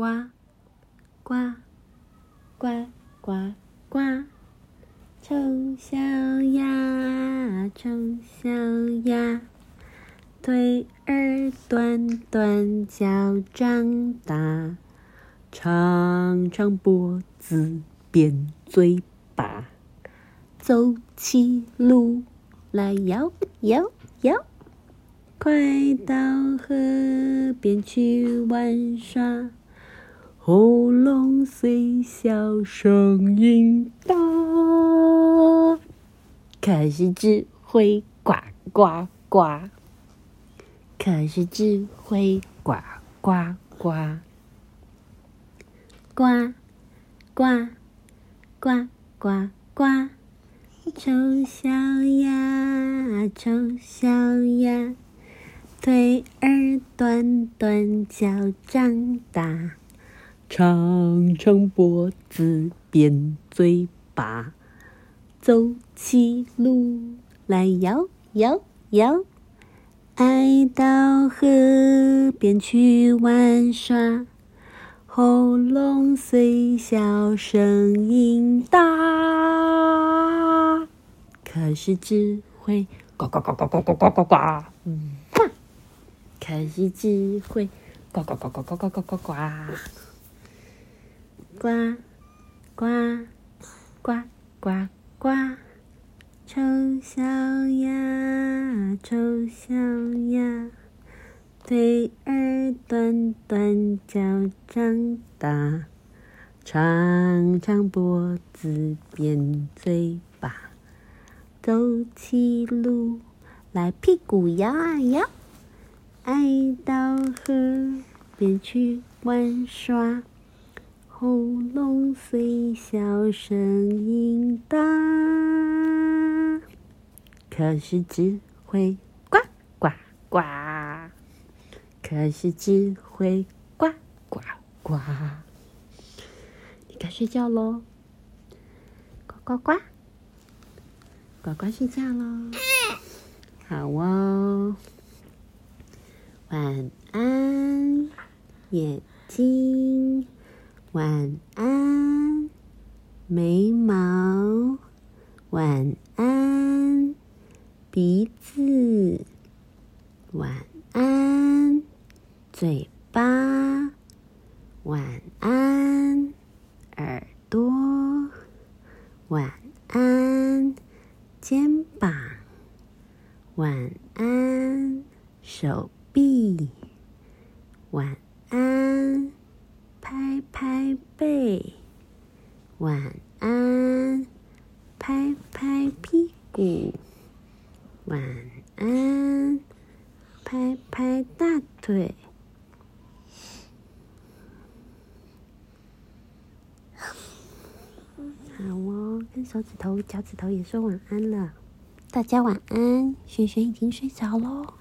呱呱呱呱呱，丑小鸭，丑小鸭，腿儿短短，脚长大，长长脖子，扁嘴巴，走起路来摇摇摇。快到河边去玩耍，喉咙虽小，声音大。可是只会呱呱呱，可是只会呱呱呱，呱呱呱呱呱，丑小鸭，丑小鸭。腿儿短短，脚长大，长长脖子，扁嘴巴，走起路来摇摇摇，爱到河边去玩耍，喉咙虽小，声音大，可是只会呱呱呱呱呱呱呱呱呱，嗯。可是只会呱呱呱呱呱呱呱呱呱，呱呱呱呱呱，丑小鸭，丑小鸭，腿儿短短，脚长大，长长脖子，扁嘴巴，走起路来屁股摇啊摇。爱到河边去玩耍，喉咙虽小，声音大，可是只会呱呱呱，可是只会呱呱呱。你该睡觉喽，呱呱呱，呱呱睡觉喽，好哦。晚安，眼睛。晚安，眉毛。晚安，鼻子。晚安，嘴巴。晚安，耳朵。晚安，肩膀。晚安，手。臂晚安，拍拍背，晚安，拍拍屁股，晚安，拍拍大腿。好哦，跟手指头、脚趾头也说晚安了。大家晚安，轩轩已经睡着喽。